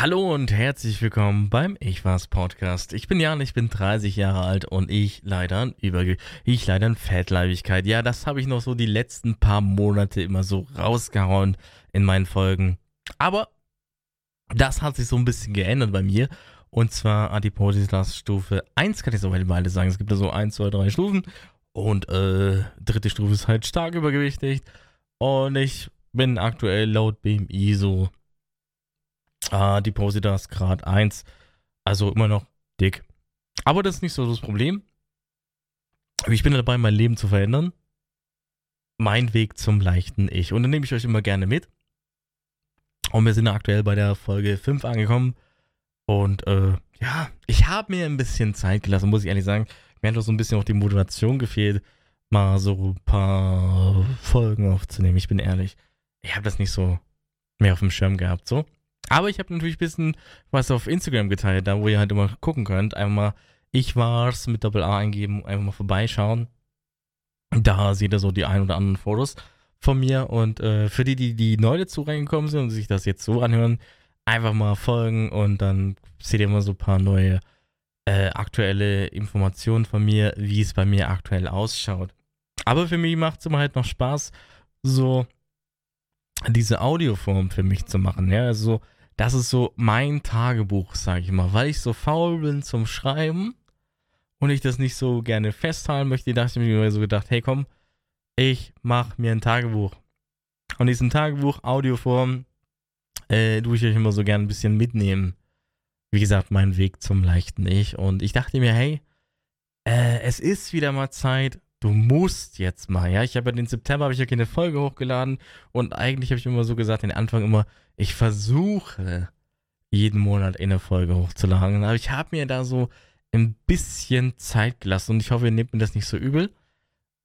Hallo und herzlich willkommen beim Ich war's Podcast. Ich bin Jan, ich bin 30 Jahre alt und ich leider an Überge ich leider an Fettleibigkeit. Ja, das habe ich noch so die letzten paar Monate immer so rausgehauen in meinen Folgen. Aber das hat sich so ein bisschen geändert bei mir. Und zwar Adipositas Stufe 1 kann ich so beide sagen. Es gibt da so 1, 2, 3 Stufen. Und äh, dritte Stufe ist halt stark übergewichtig. Und ich bin aktuell laut BMI so Ah, Depositas Grad 1. Also immer noch dick. Aber das ist nicht so das Problem. Ich bin dabei, mein Leben zu verändern. Mein Weg zum leichten Ich. Und dann nehme ich euch immer gerne mit. Und wir sind aktuell bei der Folge 5 angekommen. Und äh, ja, ich habe mir ein bisschen Zeit gelassen, muss ich ehrlich sagen. Mir hat doch so ein bisschen auch die Motivation gefehlt, mal so ein paar Folgen aufzunehmen. Ich bin ehrlich. Ich habe das nicht so mehr auf dem Schirm gehabt, so. Aber ich habe natürlich ein bisschen was auf Instagram geteilt, da wo ihr halt immer gucken könnt. Einfach mal, ich war's mit Doppel A eingeben, einfach mal vorbeischauen. Da seht ihr so die ein oder anderen Fotos von mir. Und äh, für die, die, die neu dazu reingekommen sind und sich das jetzt so anhören, einfach mal folgen und dann seht ihr immer so ein paar neue äh, aktuelle Informationen von mir, wie es bei mir aktuell ausschaut. Aber für mich macht es immer halt noch Spaß, so diese Audioform für mich zu machen. Ja, also das ist so mein Tagebuch, sage ich mal, weil ich so faul bin zum Schreiben und ich das nicht so gerne festhalten möchte, dachte ich mir so gedacht, hey komm, ich mache mir ein Tagebuch. Und diesen Tagebuch, Audioform, äh, tue ich euch immer so gerne ein bisschen mitnehmen. Wie gesagt, mein Weg zum leichten Ich. Und ich dachte mir, hey, äh, es ist wieder mal Zeit, du musst jetzt mal, ja. Ich habe ja den September habe ich ja keine Folge hochgeladen und eigentlich habe ich immer so gesagt, den Anfang immer, ich versuche jeden Monat eine Folge hochzuladen. Aber ich habe mir da so ein bisschen Zeit gelassen und ich hoffe, ihr nehmt mir das nicht so übel.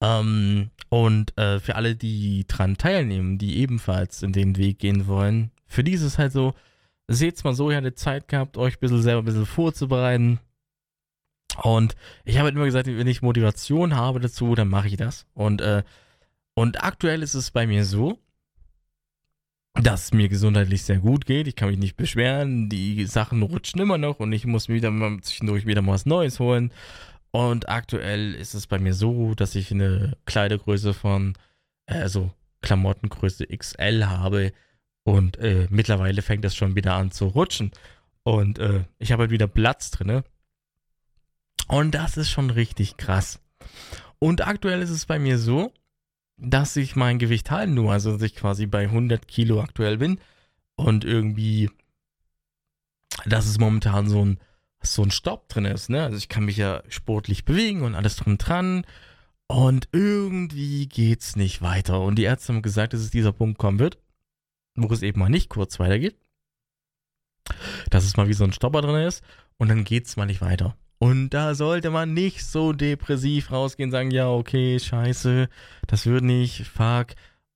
Ähm, und äh, für alle, die dran teilnehmen, die ebenfalls in den Weg gehen wollen, für die ist es halt so, seht's mal so, ihr hattet Zeit gehabt, euch ein bisschen selber ein bisschen vorzubereiten, und ich habe halt immer gesagt, wenn ich Motivation habe dazu, dann mache ich das. Und, äh, und aktuell ist es bei mir so, dass es mir gesundheitlich sehr gut geht. Ich kann mich nicht beschweren. Die Sachen rutschen immer noch und ich muss mir wieder mal zwischendurch wieder mal was Neues holen. Und aktuell ist es bei mir so, dass ich eine Kleidergröße von, äh, also Klamottengröße XL habe. Und äh, mittlerweile fängt das schon wieder an zu rutschen. Und äh, ich habe halt wieder Platz drin. Und das ist schon richtig krass. Und aktuell ist es bei mir so, dass ich mein Gewicht halten nur, also dass ich quasi bei 100 Kilo aktuell bin und irgendwie, dass es momentan so ein, so ein Stopp drin ist, ne? Also ich kann mich ja sportlich bewegen und alles drum dran und irgendwie geht's nicht weiter. Und die Ärzte haben gesagt, dass es dieser Punkt kommen wird, wo es eben mal nicht kurz weitergeht. Dass es mal wie so ein Stopper drin ist und dann geht's mal nicht weiter. Und da sollte man nicht so depressiv rausgehen, sagen, ja, okay, scheiße, das wird nicht, fuck.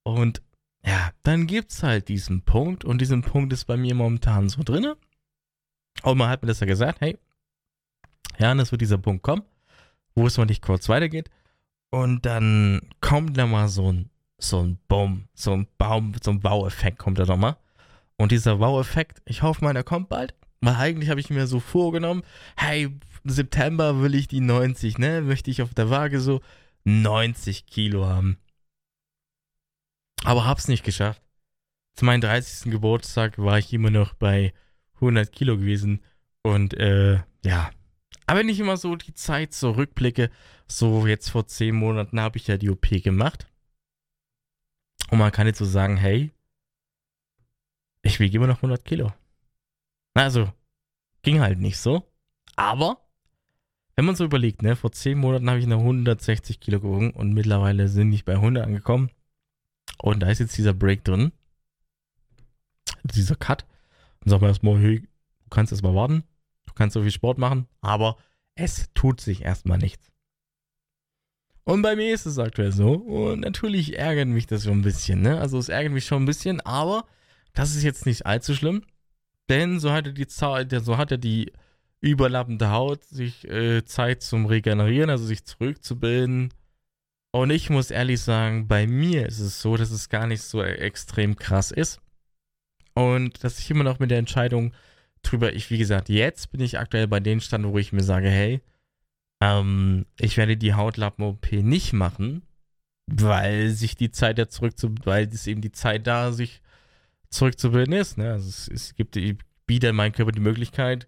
Und ja, dann gibt's halt diesen Punkt und diesen Punkt ist bei mir momentan so drinne. Und man hat mir das ja gesagt, hey, ja, das wird dieser Punkt kommen, wo es mal nicht kurz weitergeht. Und dann kommt da mal so ein, so ein Baum, so ein Baum, so ein Baueffekt kommt da nochmal. Und dieser Baueffekt, ich hoffe mal, der kommt bald. Weil eigentlich habe ich mir so vorgenommen, hey, September will ich die 90, ne? Möchte ich auf der Waage so 90 Kilo haben. Aber hab's nicht geschafft. Zu meinem 30. Geburtstag war ich immer noch bei 100 Kilo gewesen. Und äh, ja. Aber wenn ich immer so die Zeit zurückblicke, so jetzt vor 10 Monaten habe ich ja die OP gemacht. Und man kann jetzt so sagen, hey, ich wiege immer noch 100 Kilo. Also, ging halt nicht so. Aber wenn man so überlegt, ne, vor 10 Monaten habe ich noch 160 Kilo gewogen und mittlerweile sind ich bei 100 angekommen. Und da ist jetzt dieser Break drin. Dieser Cut. Dann sagen wir erstmal, hey, du kannst erstmal warten. Du kannst so viel Sport machen. Aber es tut sich erstmal nichts. Und bei mir ist es aktuell so. Und natürlich ärgert mich das schon ein bisschen, ne? Also es ärgert mich schon ein bisschen, aber das ist jetzt nicht allzu schlimm. Denn so hat er die, so hat er die überlappende Haut, sich äh, Zeit zum Regenerieren, also sich zurückzubilden. Und ich muss ehrlich sagen, bei mir ist es so, dass es gar nicht so extrem krass ist. Und dass ich immer noch mit der Entscheidung drüber. Ich, wie gesagt, jetzt bin ich aktuell bei den Stand, wo ich mir sage, hey, ähm, ich werde die Hautlappen-OP nicht machen, weil sich die Zeit ja zurück zu, weil es eben die Zeit da, sich zurückzubilden ist. Ne? Also es, es gibt, ich biete meinem Körper die Möglichkeit,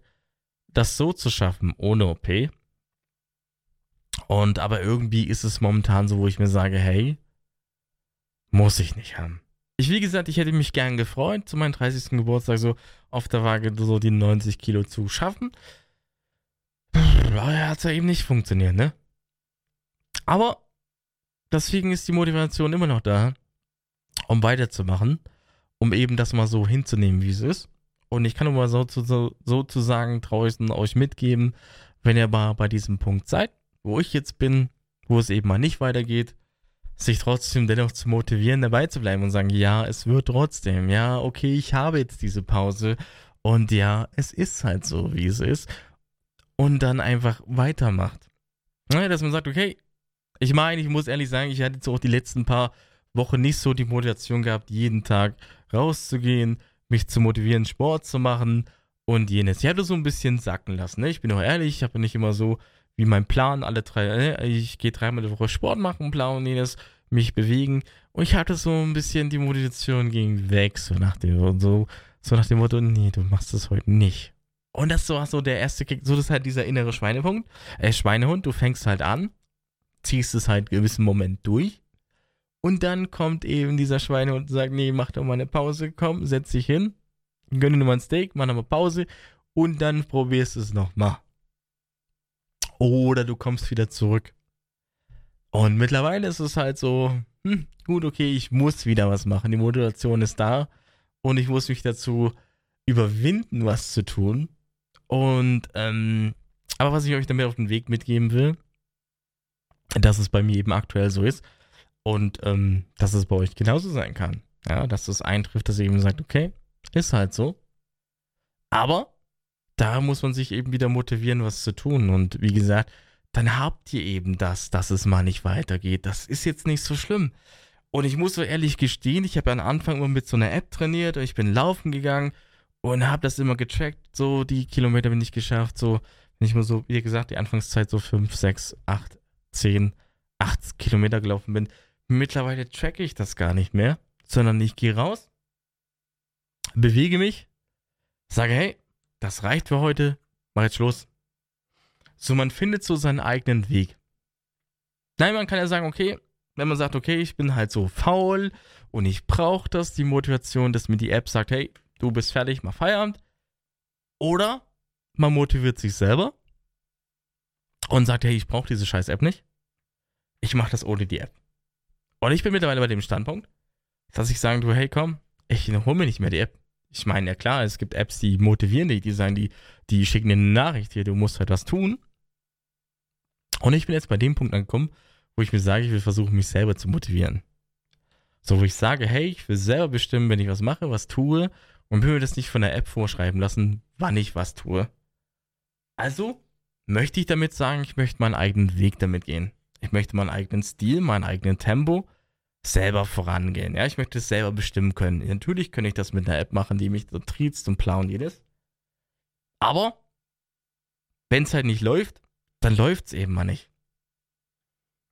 das so zu schaffen, ohne OP. Und aber irgendwie ist es momentan so, wo ich mir sage, hey, muss ich nicht haben. Ich, wie gesagt, ich hätte mich gern gefreut, zu meinem 30. Geburtstag so auf der Waage so die 90 Kilo zu schaffen. Aber hat ja eben nicht funktioniert, ne? Aber deswegen ist die Motivation immer noch da, um weiterzumachen, um eben das mal so hinzunehmen, wie es ist. Und ich kann nur mal so, so, sozusagen draußen euch mitgeben, wenn ihr mal bei diesem Punkt seid, wo ich jetzt bin, wo es eben mal nicht weitergeht, sich trotzdem dennoch zu motivieren, dabei zu bleiben und sagen, ja, es wird trotzdem, ja, okay, ich habe jetzt diese Pause. Und ja, es ist halt so, wie es ist. Und dann einfach weitermacht. Ja, dass man sagt, okay, ich meine, ich muss ehrlich sagen, ich hatte jetzt auch die letzten paar Wochen nicht so die Motivation gehabt, jeden Tag rauszugehen, mich zu motivieren, Sport zu machen und jenes. Ich hatte so ein bisschen sacken lassen. Ne? Ich bin auch ehrlich, ich habe nicht immer so wie mein Plan, alle drei, ne? ich gehe dreimal die Woche Sport machen, Plan und jenes, mich bewegen. Und ich hatte so ein bisschen die Motivation ging weg, so nach dem, so, so nach dem Motto, nee, du machst das heute nicht. Und das war so der erste Kick, so das ist halt dieser innere Schweinepunkt, äh, Schweinehund, du fängst halt an, ziehst es halt einen gewissen Moment durch. Und dann kommt eben dieser Schweinehund und sagt, nee, mach doch mal eine Pause, komm, setz dich hin, gönn dir mal ein Steak, mach nochmal Pause und dann probierst du es nochmal. Oder du kommst wieder zurück. Und mittlerweile ist es halt so, hm, gut, okay, ich muss wieder was machen. Die Motivation ist da und ich muss mich dazu überwinden, was zu tun. Und, ähm, aber was ich euch damit auf den Weg mitgeben will, dass es bei mir eben aktuell so ist und ähm, dass es bei euch genauso sein kann. Ja, dass es eintrifft, dass ihr eben sagt, okay, ist halt so. Aber da muss man sich eben wieder motivieren, was zu tun. Und wie gesagt, dann habt ihr eben das, dass es mal nicht weitergeht. Das ist jetzt nicht so schlimm. Und ich muss so ehrlich gestehen, ich habe am Anfang immer mit so einer App trainiert und ich bin laufen gegangen und habe das immer getrackt. So die Kilometer bin ich geschafft. So, wenn ich mal so, wie gesagt, die Anfangszeit so 5, 6, 8, 10, 8 Kilometer gelaufen bin. Mittlerweile tracke ich das gar nicht mehr, sondern ich gehe raus, bewege mich, sage, hey, das reicht für heute, mach jetzt Schluss. So, man findet so seinen eigenen Weg. Nein, man kann ja sagen, okay, wenn man sagt, okay, ich bin halt so faul und ich brauche das, die Motivation, dass mir die App sagt, hey, du bist fertig, mach Feierabend. Oder man motiviert sich selber und sagt, hey, ich brauche diese scheiß App nicht. Ich mache das ohne die App. Und ich bin mittlerweile bei dem Standpunkt, dass ich sagen tue, hey, komm, ich hole mir nicht mehr die App ich meine, ja klar, es gibt Apps, die motivieren dich, die sagen, die, die schicken dir eine Nachricht hier, du musst halt was tun. Und ich bin jetzt bei dem Punkt angekommen, wo ich mir sage, ich will versuchen, mich selber zu motivieren. So, wo ich sage, hey, ich will selber bestimmen, wenn ich was mache, was tue und will mir das nicht von der App vorschreiben lassen, wann ich was tue. Also möchte ich damit sagen, ich möchte meinen eigenen Weg damit gehen. Ich möchte meinen eigenen Stil, meinen eigenen Tempo selber vorangehen. Ja, ich möchte es selber bestimmen können. Natürlich könnte ich das mit einer App machen, die mich so triezt und plauen jedes. Aber wenn es halt nicht läuft, dann läuft es eben mal nicht.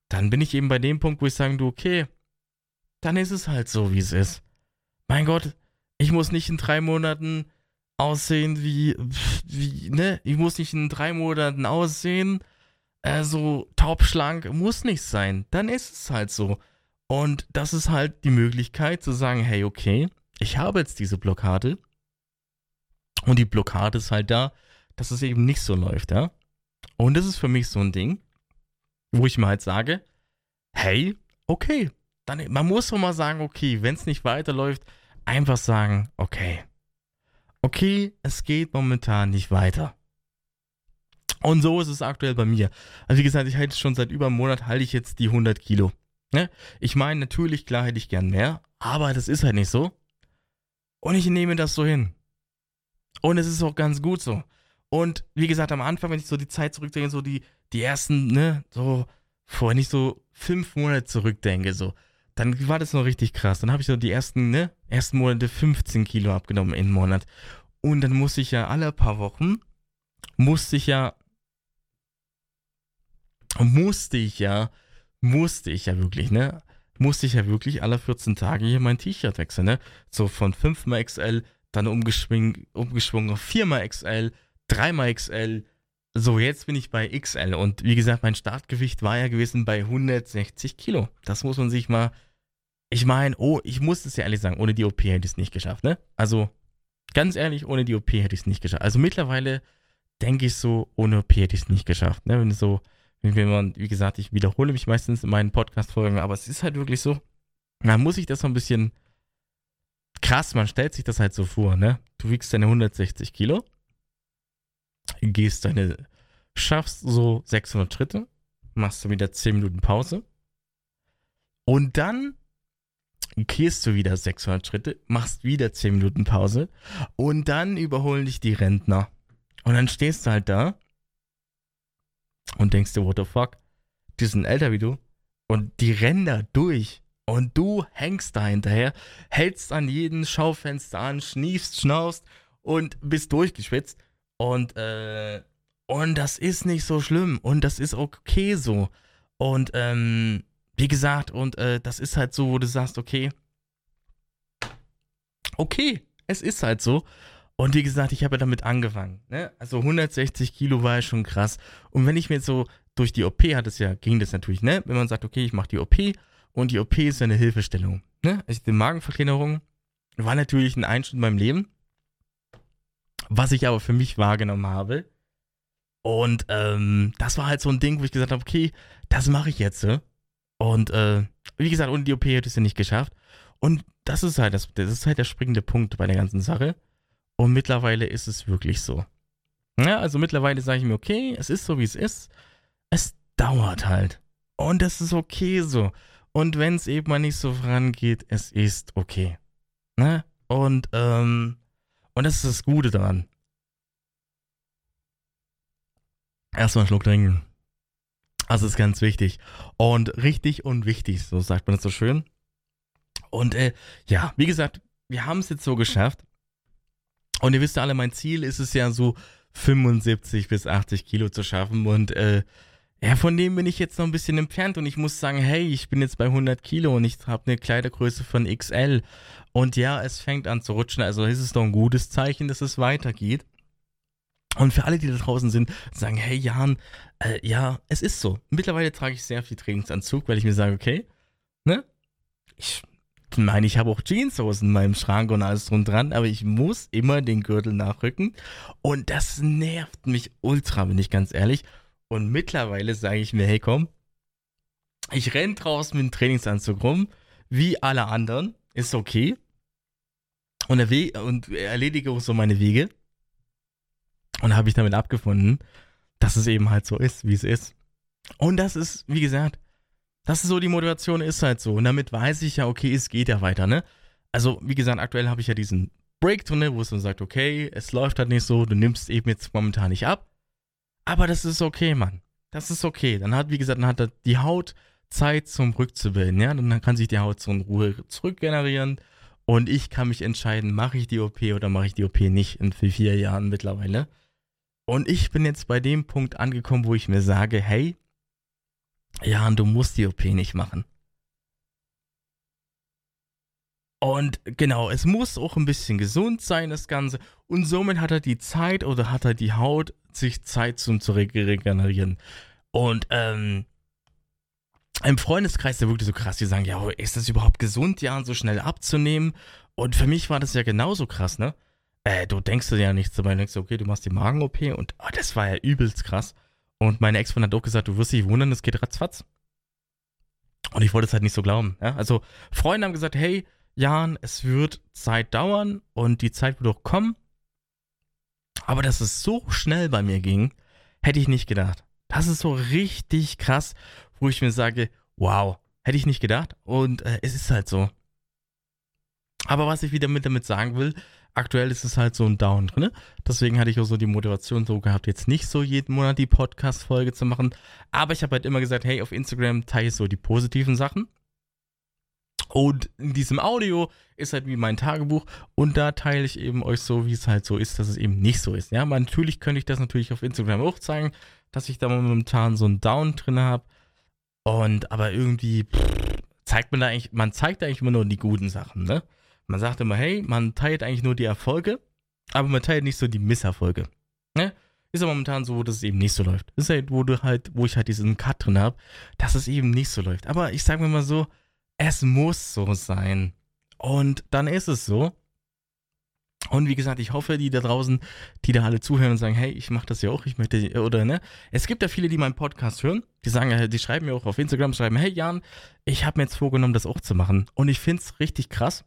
Dann bin ich eben bei dem Punkt, wo ich sagen, du, okay, dann ist es halt so, wie es ist. Mein Gott, ich muss nicht in drei Monaten aussehen wie, wie, ne? Ich muss nicht in drei Monaten aussehen, äh, so taubschlank, muss nicht sein. Dann ist es halt so. Und das ist halt die Möglichkeit zu sagen, hey, okay, ich habe jetzt diese Blockade. Und die Blockade ist halt da, dass es eben nicht so läuft, ja. Und das ist für mich so ein Ding, wo ich mir halt sage, hey, okay, dann, man muss doch mal sagen, okay, wenn es nicht weiterläuft, einfach sagen, okay, okay, es geht momentan nicht weiter. Und so ist es aktuell bei mir. Also wie gesagt, ich halte schon seit über einem Monat, halte ich jetzt die 100 Kilo. Ne? Ich meine, natürlich, klar hätte ich gern mehr, aber das ist halt nicht so. Und ich nehme das so hin. Und es ist auch ganz gut so. Und wie gesagt, am Anfang, wenn ich so die Zeit zurückdenke, so die, die ersten, ne, so, vor nicht so fünf Monate zurückdenke, so, dann war das noch richtig krass. Dann habe ich so die ersten, ne, ersten Monate 15 Kilo abgenommen in Monat. Und dann musste ich ja alle paar Wochen, musste ich ja, musste ich ja, musste ich ja wirklich, ne? Musste ich ja wirklich alle 14 Tage hier mein T-Shirt wechseln, ne? So von 5xL, dann umgeschwungen, auf 4xL, 3xL. So, jetzt bin ich bei XL. Und wie gesagt, mein Startgewicht war ja gewesen bei 160 Kilo. Das muss man sich mal. Ich meine, oh, ich muss es ja ehrlich sagen, ohne die OP hätte ich es nicht geschafft, ne? Also, ganz ehrlich, ohne die OP hätte ich es nicht geschafft. Also mittlerweile denke ich so, ohne OP hätte ich es nicht geschafft. Ne? Wenn so, wenn man, wie gesagt, ich wiederhole mich meistens in meinen Podcast-Folgen, aber es ist halt wirklich so, da muss ich das so ein bisschen krass, man stellt sich das halt so vor, ne? Du wiegst deine 160 Kilo, gehst deine, schaffst so 600 Schritte, machst du wieder 10 Minuten Pause und dann gehst du wieder 600 Schritte, machst wieder 10 Minuten Pause und dann überholen dich die Rentner. Und dann stehst du halt da und denkst dir, what the fuck? Die sind älter wie du und die rennen da durch und du hängst da hinterher, hältst an jedem Schaufenster an, schniefst, schnaust und bist durchgeschwitzt und äh, und das ist nicht so schlimm und das ist okay so und ähm, wie gesagt, und äh, das ist halt so, wo du sagst, okay, okay, es ist halt so. Und wie gesagt, ich habe ja damit angefangen. Ne? Also 160 Kilo war ja schon krass. Und wenn ich mir jetzt so durch die OP hat es ja, ging das natürlich, ne? Wenn man sagt, okay, ich mache die OP und die OP ist ja eine Hilfestellung. Ne? Also die Magenverkleinerung war natürlich ein Einschnitt in meinem Leben, was ich aber für mich wahrgenommen habe. Und ähm, das war halt so ein Ding, wo ich gesagt habe, okay, das mache ich jetzt. Ne? Und äh, wie gesagt, ohne die OP hätte ich es ja nicht geschafft. Und das ist halt das, das ist halt der springende Punkt bei der ganzen Sache. Und mittlerweile ist es wirklich so. Ja, also mittlerweile sage ich mir, okay, es ist so, wie es ist. Es dauert halt. Und es ist okay so. Und wenn es eben mal nicht so vorangeht, es ist okay. Ne? Und, ähm, und das ist das Gute daran. Erstmal einen Schluck trinken. Das ist ganz wichtig. Und richtig und wichtig, so sagt man es so schön. Und äh, ja, wie gesagt, wir haben es jetzt so geschafft. Und ihr wisst ja alle, mein Ziel ist es ja so 75 bis 80 Kilo zu schaffen. Und äh, ja, von dem bin ich jetzt noch ein bisschen entfernt. Und ich muss sagen, hey, ich bin jetzt bei 100 Kilo und ich habe eine Kleidergröße von XL. Und ja, es fängt an zu rutschen. Also ist es doch ein gutes Zeichen, dass es weitergeht. Und für alle, die da draußen sind, sagen, hey Jan, äh, ja, es ist so. Mittlerweile trage ich sehr viel Trainingsanzug, weil ich mir sage, okay, ne? Ich meine, ich habe auch Jeanshosen in meinem Schrank und alles drum dran, aber ich muss immer den Gürtel nachrücken. Und das nervt mich ultra, bin ich ganz ehrlich. Und mittlerweile sage ich mir, hey komm, ich renn draußen mit dem Trainingsanzug rum, wie alle anderen, ist okay. Und, und erledige auch so meine Wege. Und habe ich damit abgefunden, dass es eben halt so ist, wie es ist. Und das ist, wie gesagt, das ist so die Motivation, ist halt so. Und damit weiß ich ja, okay, es geht ja weiter, ne? Also, wie gesagt, aktuell habe ich ja diesen Break drin, wo es dann sagt, okay, es läuft halt nicht so, du nimmst eben jetzt momentan nicht ab. Aber das ist okay, Mann. Das ist okay. Dann hat, wie gesagt, dann hat die Haut Zeit zum Rückzubilden, ja? Dann kann sich die Haut so in Ruhe zurückgenerieren. Und ich kann mich entscheiden, mache ich die OP oder mache ich die OP nicht in vier Jahren mittlerweile. Und ich bin jetzt bei dem Punkt angekommen, wo ich mir sage, hey, Jan, du musst die OP nicht machen. Und genau, es muss auch ein bisschen gesund sein, das Ganze. Und somit hat er die Zeit oder hat er die Haut, sich Zeit zum zu regenerieren. Und ähm, im Freundeskreis der wirklich so krass, die sagen, ja, ist das überhaupt gesund, Jan, so schnell abzunehmen? Und für mich war das ja genauso krass, ne? äh, du denkst dir ja nichts dabei, du denkst, okay, du machst die Magen-OP und oh, das war ja übelst krass. Und meine Ex-Freundin hat auch gesagt, du wirst dich wundern, es geht ratzfatz. Und ich wollte es halt nicht so glauben. Ja? Also Freunde haben gesagt, hey, Jan, es wird Zeit dauern und die Zeit wird auch kommen. Aber dass es so schnell bei mir ging, hätte ich nicht gedacht. Das ist so richtig krass, wo ich mir sage, wow, hätte ich nicht gedacht. Und äh, es ist halt so. Aber was ich wieder mit damit sagen will, aktuell ist es halt so ein Down drin. Deswegen hatte ich auch so die Motivation so gehabt, jetzt nicht so jeden Monat die Podcast-Folge zu machen. Aber ich habe halt immer gesagt, hey, auf Instagram teile ich so die positiven Sachen. Und in diesem Audio ist halt wie mein Tagebuch und da teile ich eben euch so, wie es halt so ist, dass es eben nicht so ist. Ja, aber natürlich könnte ich das natürlich auf Instagram auch zeigen, dass ich da momentan so einen Down drin habe. Und aber irgendwie pff, zeigt man da eigentlich, man zeigt eigentlich immer nur die guten Sachen, ne? Man sagt immer, hey, man teilt eigentlich nur die Erfolge, aber man teilt nicht so die Misserfolge. Ne? Ist ja momentan so, dass es eben nicht so läuft. Ist halt, wo du halt, wo ich halt diesen Cut drin habe, dass es eben nicht so läuft. Aber ich sage mir mal so, es muss so sein. Und dann ist es so. Und wie gesagt, ich hoffe, die da draußen, die da alle zuhören und sagen, hey, ich mache das ja auch, ich möchte, oder ne? Es gibt ja viele, die meinen Podcast hören, die sagen, die schreiben mir auch auf Instagram, schreiben, hey Jan, ich habe mir jetzt vorgenommen, das auch zu machen. Und ich finde es richtig krass,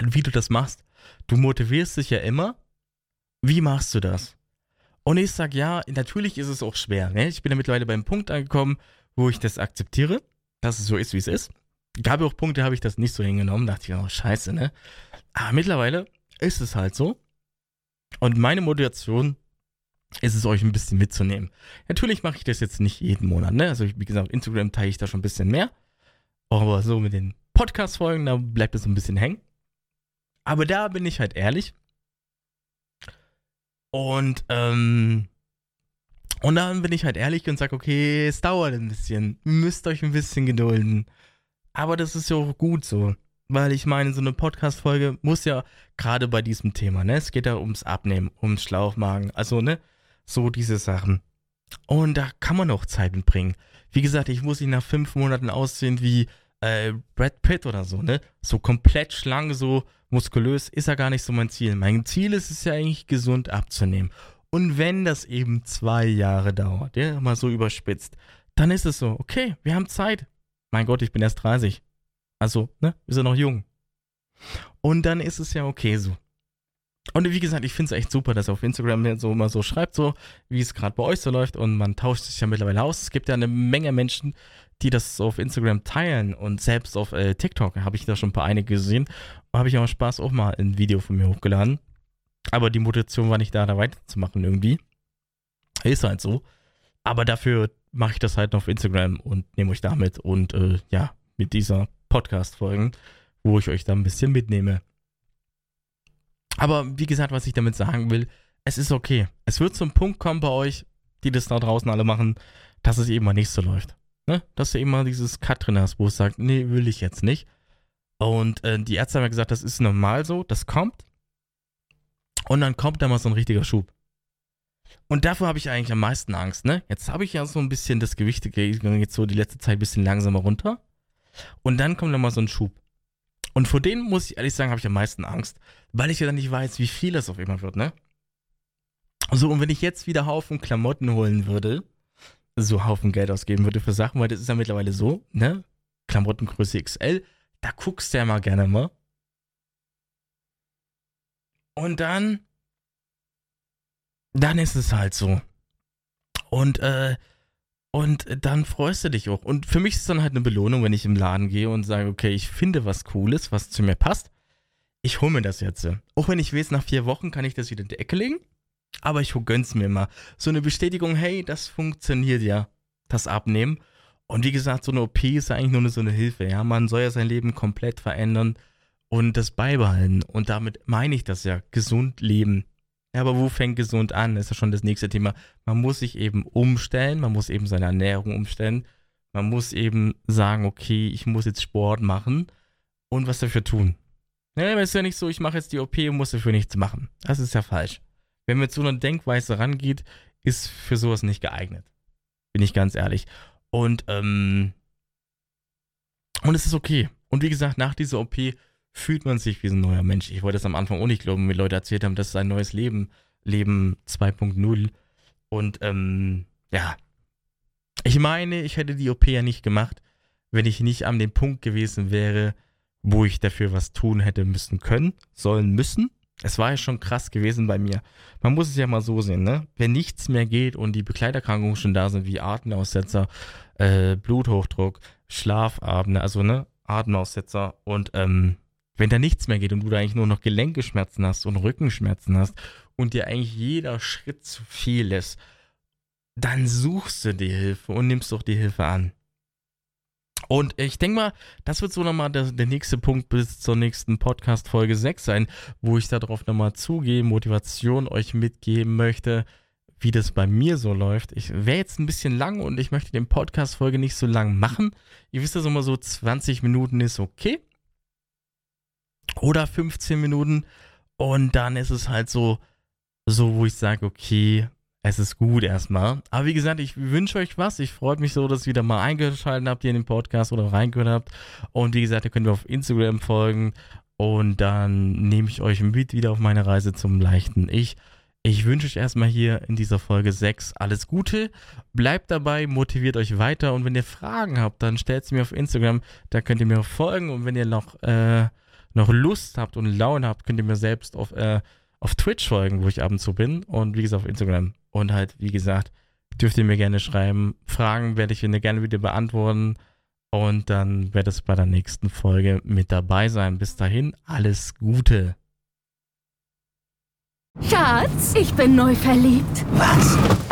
wie du das machst. Du motivierst dich ja immer. Wie machst du das? Und ich sage, ja, natürlich ist es auch schwer. Ne? Ich bin ja mittlerweile beim Punkt angekommen, wo ich das akzeptiere dass es so ist, wie es ist. Gab auch Punkte, habe ich das nicht so hingenommen. Dachte ich, oh, scheiße, ne? Aber mittlerweile ist es halt so. Und meine Motivation ist es, euch ein bisschen mitzunehmen. Natürlich mache ich das jetzt nicht jeden Monat, ne? Also, wie gesagt, Instagram teile ich da schon ein bisschen mehr. Aber so mit den Podcast-Folgen, da bleibt es ein bisschen hängen. Aber da bin ich halt ehrlich. Und, ähm, und dann bin ich halt ehrlich und sage, okay, es dauert ein bisschen. Müsst euch ein bisschen gedulden. Aber das ist ja auch gut so. Weil ich meine, so eine Podcast-Folge muss ja gerade bei diesem Thema, ne? Es geht ja ums Abnehmen, ums Schlauchmagen, also, ne? So diese Sachen. Und da kann man auch Zeit mitbringen. Wie gesagt, ich muss nicht nach fünf Monaten aussehen wie äh, Brad Pitt oder so, ne? So komplett schlank, so muskulös ist ja gar nicht so mein Ziel. Mein Ziel ist es ja eigentlich, gesund abzunehmen. Und wenn das eben zwei Jahre dauert, ja, mal so überspitzt, dann ist es so, okay, wir haben Zeit. Mein Gott, ich bin erst 30. Also, ne, wir sind noch jung. Und dann ist es ja okay so. Und wie gesagt, ich finde es echt super, dass auf Instagram so immer so schreibt, so wie es gerade bei euch so läuft und man tauscht sich ja mittlerweile aus. Es gibt ja eine Menge Menschen, die das auf Instagram teilen und selbst auf äh, TikTok habe ich da schon ein paar einige gesehen. Habe ich auch Spaß auch mal ein Video von mir hochgeladen. Aber die Motivation war nicht da, da weiterzumachen irgendwie. Ist halt so. Aber dafür mache ich das halt noch auf Instagram und nehme euch damit und äh, ja, mit dieser Podcast-Folgen, wo ich euch da ein bisschen mitnehme. Aber wie gesagt, was ich damit sagen will, es ist okay. Es wird zum Punkt kommen bei euch, die das da draußen alle machen, dass es eben mal nicht so läuft. Ne? Dass du eben mal dieses Cut drin hast, wo es sagt, nee, will ich jetzt nicht. Und äh, die Ärzte haben ja gesagt, das ist normal so, das kommt. Und dann kommt da mal so ein richtiger Schub. Und davor habe ich eigentlich am meisten Angst, ne? Jetzt habe ich ja so ein bisschen das Gewicht jetzt so die letzte Zeit ein bisschen langsamer runter. Und dann kommt da mal so ein Schub. Und vor denen muss ich ehrlich sagen, habe ich am meisten Angst, weil ich ja dann nicht weiß, wie viel das auf immer wird, ne? So, und wenn ich jetzt wieder Haufen Klamotten holen würde, so Haufen Geld ausgeben würde für Sachen, weil das ist ja mittlerweile so, ne? Klamottengröße XL, da guckst du ja mal gerne mal. Und dann, dann ist es halt so. Und, äh, und dann freust du dich auch. Und für mich ist es dann halt eine Belohnung, wenn ich im Laden gehe und sage, okay, ich finde was Cooles, was zu mir passt. Ich hole mir das jetzt. Auch wenn ich weiß, nach vier Wochen kann ich das wieder in die Ecke legen. Aber ich gönn's mir mal. So eine Bestätigung, hey, das funktioniert ja. Das Abnehmen. Und wie gesagt, so eine OP ist ja eigentlich nur so eine Hilfe. Ja, man soll ja sein Leben komplett verändern und das beibehalten. Und damit meine ich das ja, gesund leben. Ja, aber wo fängt gesund an? Das ist ja schon das nächste Thema. Man muss sich eben umstellen, man muss eben seine Ernährung umstellen. Man muss eben sagen, okay, ich muss jetzt Sport machen und was dafür tun. Ja, es ist ja nicht so, ich mache jetzt die OP und muss dafür nichts machen. Das ist ja falsch. Wenn man so einer Denkweise rangeht, ist für sowas nicht geeignet. Bin ich ganz ehrlich. Und, ähm, und es ist okay. Und wie gesagt, nach dieser OP fühlt man sich wie ein neuer Mensch. Ich wollte es am Anfang auch nicht glauben, wie Leute erzählt haben, das ist ein neues Leben, Leben 2.0. Und ähm, ja, ich meine, ich hätte die OP ja nicht gemacht, wenn ich nicht an dem Punkt gewesen wäre, wo ich dafür was tun hätte müssen können, sollen müssen. Es war ja schon krass gewesen bei mir. Man muss es ja mal so sehen, ne? Wenn nichts mehr geht und die Begleiterkrankungen schon da sind, wie Atemaussetzer, äh, Bluthochdruck, Schlafabende, also ne, Atemaussetzer und ähm, wenn da nichts mehr geht und du da eigentlich nur noch Gelenkeschmerzen hast und Rückenschmerzen hast und dir eigentlich jeder Schritt zu viel ist, dann suchst du die Hilfe und nimmst doch die Hilfe an. Und ich denke mal, das wird so nochmal der, der nächste Punkt bis zur nächsten Podcast-Folge 6 sein, wo ich darauf nochmal zugehe, Motivation euch mitgeben möchte, wie das bei mir so läuft. Ich wäre jetzt ein bisschen lang und ich möchte den Podcast-Folge nicht so lang machen. Ihr wisst das immer so, 20 Minuten ist okay. Oder 15 Minuten. Und dann ist es halt so, so wo ich sage, okay, es ist gut erstmal. Aber wie gesagt, ich wünsche euch was. Ich freue mich so, dass ihr wieder mal eingeschaltet habt hier in den Podcast oder reingehört habt. Und wie gesagt, ihr könnt mir auf Instagram folgen. Und dann nehme ich euch mit wieder auf meine Reise zum leichten Ich. Ich wünsche euch erstmal hier in dieser Folge 6 alles Gute. Bleibt dabei, motiviert euch weiter. Und wenn ihr Fragen habt, dann stellt sie mir auf Instagram. Da könnt ihr mir folgen. Und wenn ihr noch, äh, noch Lust habt und Laune habt, könnt ihr mir selbst auf, äh, auf Twitch folgen, wo ich ab und zu bin. Und wie gesagt, auf Instagram. Und halt, wie gesagt, dürft ihr mir gerne schreiben. Fragen werde ich gerne wieder beantworten. Und dann werde es bei der nächsten Folge mit dabei sein. Bis dahin, alles Gute. Schatz, ich bin neu verliebt. Was?